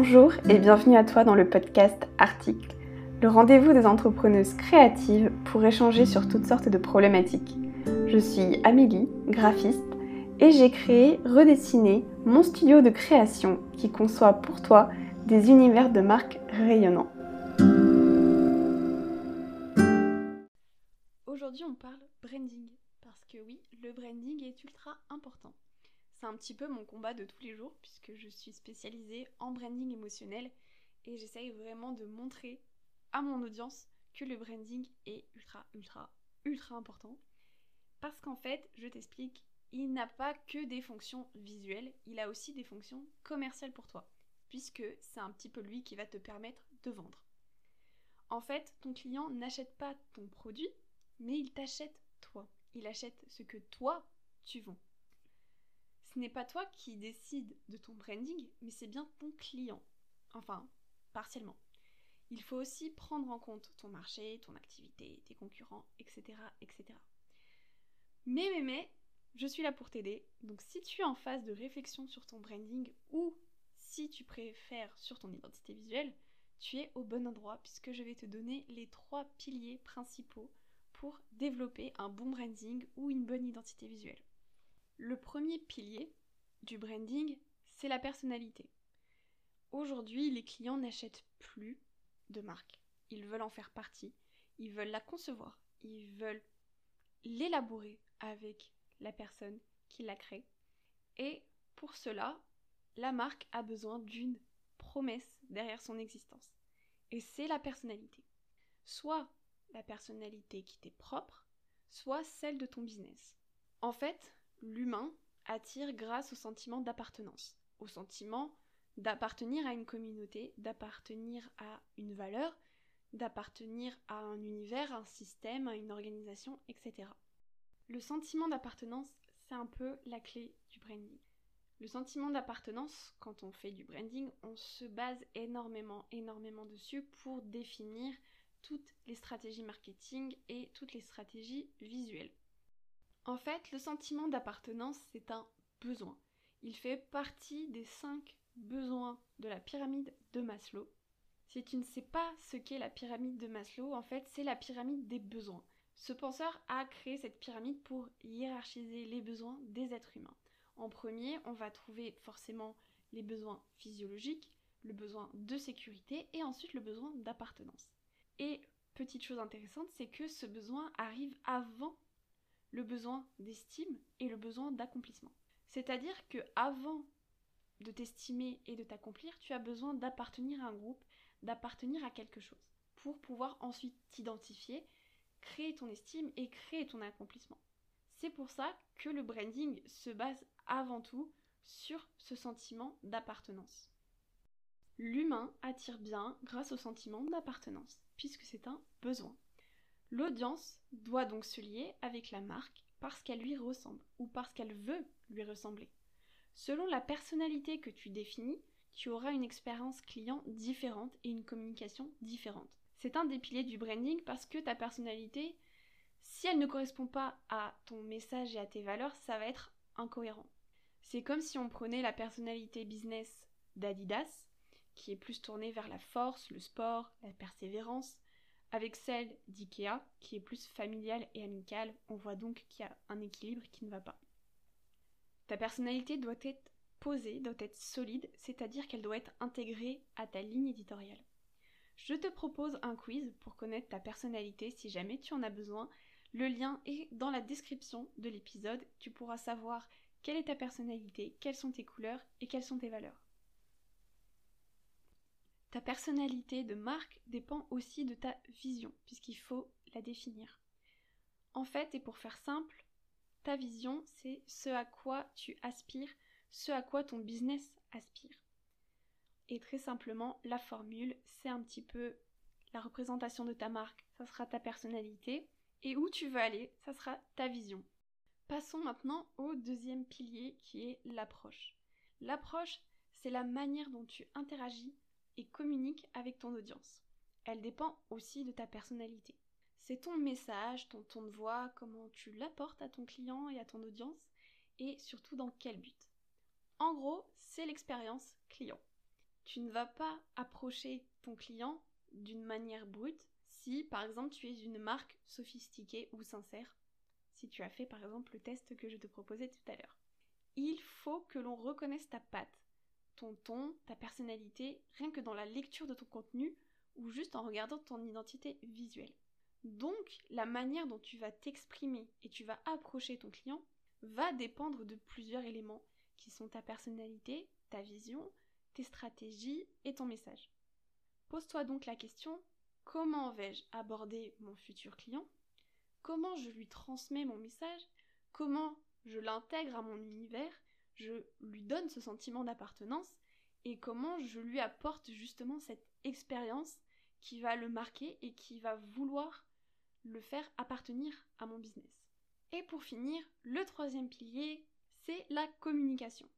Bonjour et bienvenue à toi dans le podcast Article, le rendez-vous des entrepreneuses créatives pour échanger sur toutes sortes de problématiques. Je suis Amélie, graphiste, et j'ai créé Redessiner, mon studio de création qui conçoit pour toi des univers de marques rayonnants. Aujourd'hui, on parle branding parce que oui, le branding est ultra important. C'est un petit peu mon combat de tous les jours puisque je suis spécialisée en branding émotionnel et j'essaye vraiment de montrer à mon audience que le branding est ultra, ultra, ultra important. Parce qu'en fait, je t'explique, il n'a pas que des fonctions visuelles, il a aussi des fonctions commerciales pour toi, puisque c'est un petit peu lui qui va te permettre de vendre. En fait, ton client n'achète pas ton produit, mais il t'achète toi. Il achète ce que toi, tu vends ce n'est pas toi qui décide de ton branding, mais c'est bien ton client. Enfin, partiellement. Il faut aussi prendre en compte ton marché, ton activité, tes concurrents, etc. etc. Mais, mais, mais, je suis là pour t'aider. Donc si tu es en phase de réflexion sur ton branding ou si tu préfères sur ton identité visuelle, tu es au bon endroit puisque je vais te donner les trois piliers principaux pour développer un bon branding ou une bonne identité visuelle. Le premier pilier du branding, c'est la personnalité. Aujourd'hui, les clients n'achètent plus de marque. Ils veulent en faire partie, ils veulent la concevoir, ils veulent l'élaborer avec la personne qui l'a créée. Et pour cela, la marque a besoin d'une promesse derrière son existence. Et c'est la personnalité. Soit la personnalité qui t'est propre, soit celle de ton business. En fait, l'humain attire grâce au sentiment d'appartenance, au sentiment d'appartenir à une communauté, d'appartenir à une valeur, d'appartenir à un univers, un système, à une organisation, etc. Le sentiment d'appartenance, c'est un peu la clé du branding. Le sentiment d'appartenance, quand on fait du branding, on se base énormément, énormément dessus pour définir toutes les stratégies marketing et toutes les stratégies visuelles. En fait, le sentiment d'appartenance, c'est un besoin. Il fait partie des cinq besoins de la pyramide de Maslow. Si tu ne sais pas ce qu'est la pyramide de Maslow, en fait, c'est la pyramide des besoins. Ce penseur a créé cette pyramide pour hiérarchiser les besoins des êtres humains. En premier, on va trouver forcément les besoins physiologiques, le besoin de sécurité et ensuite le besoin d'appartenance. Et petite chose intéressante, c'est que ce besoin arrive avant le besoin d'estime et le besoin d'accomplissement. C'est-à-dire que avant de t'estimer et de t'accomplir, tu as besoin d'appartenir à un groupe, d'appartenir à quelque chose, pour pouvoir ensuite t'identifier, créer ton estime et créer ton accomplissement. C'est pour ça que le branding se base avant tout sur ce sentiment d'appartenance. L'humain attire bien grâce au sentiment d'appartenance, puisque c'est un besoin. L'audience doit donc se lier avec la marque parce qu'elle lui ressemble ou parce qu'elle veut lui ressembler. Selon la personnalité que tu définis, tu auras une expérience client différente et une communication différente. C'est un des piliers du branding parce que ta personnalité, si elle ne correspond pas à ton message et à tes valeurs, ça va être incohérent. C'est comme si on prenait la personnalité business d'Adidas, qui est plus tournée vers la force, le sport, la persévérance, avec celle d'IKEA, qui est plus familiale et amicale, on voit donc qu'il y a un équilibre qui ne va pas. Ta personnalité doit être posée, doit être solide, c'est-à-dire qu'elle doit être intégrée à ta ligne éditoriale. Je te propose un quiz pour connaître ta personnalité si jamais tu en as besoin. Le lien est dans la description de l'épisode. Tu pourras savoir quelle est ta personnalité, quelles sont tes couleurs et quelles sont tes valeurs. Ta personnalité de marque dépend aussi de ta vision, puisqu'il faut la définir. En fait, et pour faire simple, ta vision, c'est ce à quoi tu aspires, ce à quoi ton business aspire. Et très simplement, la formule, c'est un petit peu la représentation de ta marque, ça sera ta personnalité, et où tu veux aller, ça sera ta vision. Passons maintenant au deuxième pilier qui est l'approche. L'approche, c'est la manière dont tu interagis communique avec ton audience. Elle dépend aussi de ta personnalité. C'est ton message, ton ton de voix, comment tu l'apportes à ton client et à ton audience, et surtout dans quel but. En gros, c'est l'expérience client. Tu ne vas pas approcher ton client d'une manière brute si par exemple tu es une marque sophistiquée ou sincère, si tu as fait par exemple le test que je te proposais tout à l'heure. Il faut que l'on reconnaisse ta patte, ton ton, ta personnalité, rien que dans la lecture de ton contenu ou juste en regardant ton identité visuelle. Donc, la manière dont tu vas t'exprimer et tu vas approcher ton client va dépendre de plusieurs éléments qui sont ta personnalité, ta vision, tes stratégies et ton message. Pose-toi donc la question comment vais-je aborder mon futur client? Comment je lui transmets mon message? Comment je l'intègre à mon univers? Je lui donne ce sentiment d'appartenance et comment je lui apporte justement cette expérience qui va le marquer et qui va vouloir le faire appartenir à mon business. Et pour finir, le troisième pilier, c'est la communication.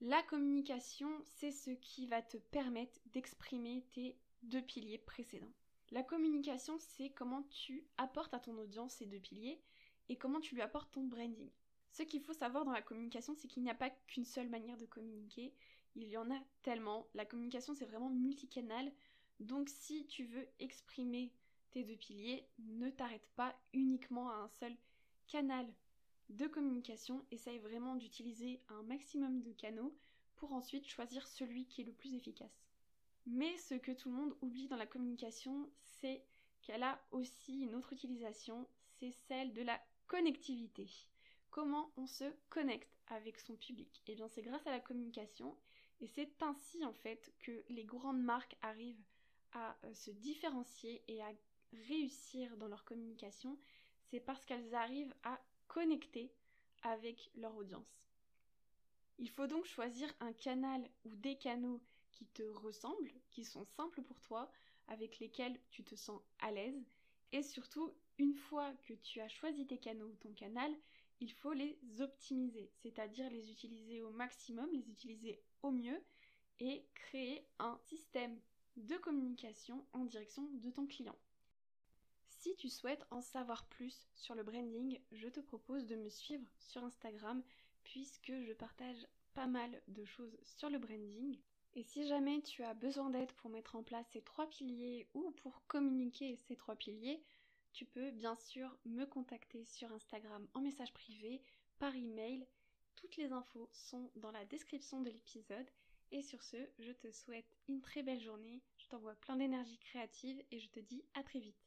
La communication, c'est ce qui va te permettre d'exprimer tes deux piliers précédents. La communication, c'est comment tu apportes à ton audience ces deux piliers et comment tu lui apportes ton branding. Ce qu'il faut savoir dans la communication, c'est qu'il n'y a pas qu'une seule manière de communiquer, il y en a tellement. La communication, c'est vraiment multicanal, donc si tu veux exprimer tes deux piliers, ne t'arrête pas uniquement à un seul canal de communication, essaye vraiment d'utiliser un maximum de canaux pour ensuite choisir celui qui est le plus efficace. Mais ce que tout le monde oublie dans la communication, c'est qu'elle a aussi une autre utilisation, c'est celle de la connectivité. Comment on se connecte avec son public Eh bien c'est grâce à la communication et c'est ainsi en fait que les grandes marques arrivent à euh, se différencier et à réussir dans leur communication, c'est parce qu'elles arrivent à connecter avec leur audience. Il faut donc choisir un canal ou des canaux qui te ressemblent, qui sont simples pour toi, avec lesquels tu te sens à l'aise. Et surtout, une fois que tu as choisi tes canaux ou ton canal, il faut les optimiser, c'est-à-dire les utiliser au maximum, les utiliser au mieux et créer un système de communication en direction de ton client. Si tu souhaites en savoir plus sur le branding, je te propose de me suivre sur Instagram puisque je partage pas mal de choses sur le branding. Et si jamais tu as besoin d'aide pour mettre en place ces trois piliers ou pour communiquer ces trois piliers, tu peux bien sûr me contacter sur Instagram en message privé, par email. Toutes les infos sont dans la description de l'épisode. Et sur ce, je te souhaite une très belle journée, je t'envoie plein d'énergie créative et je te dis à très vite.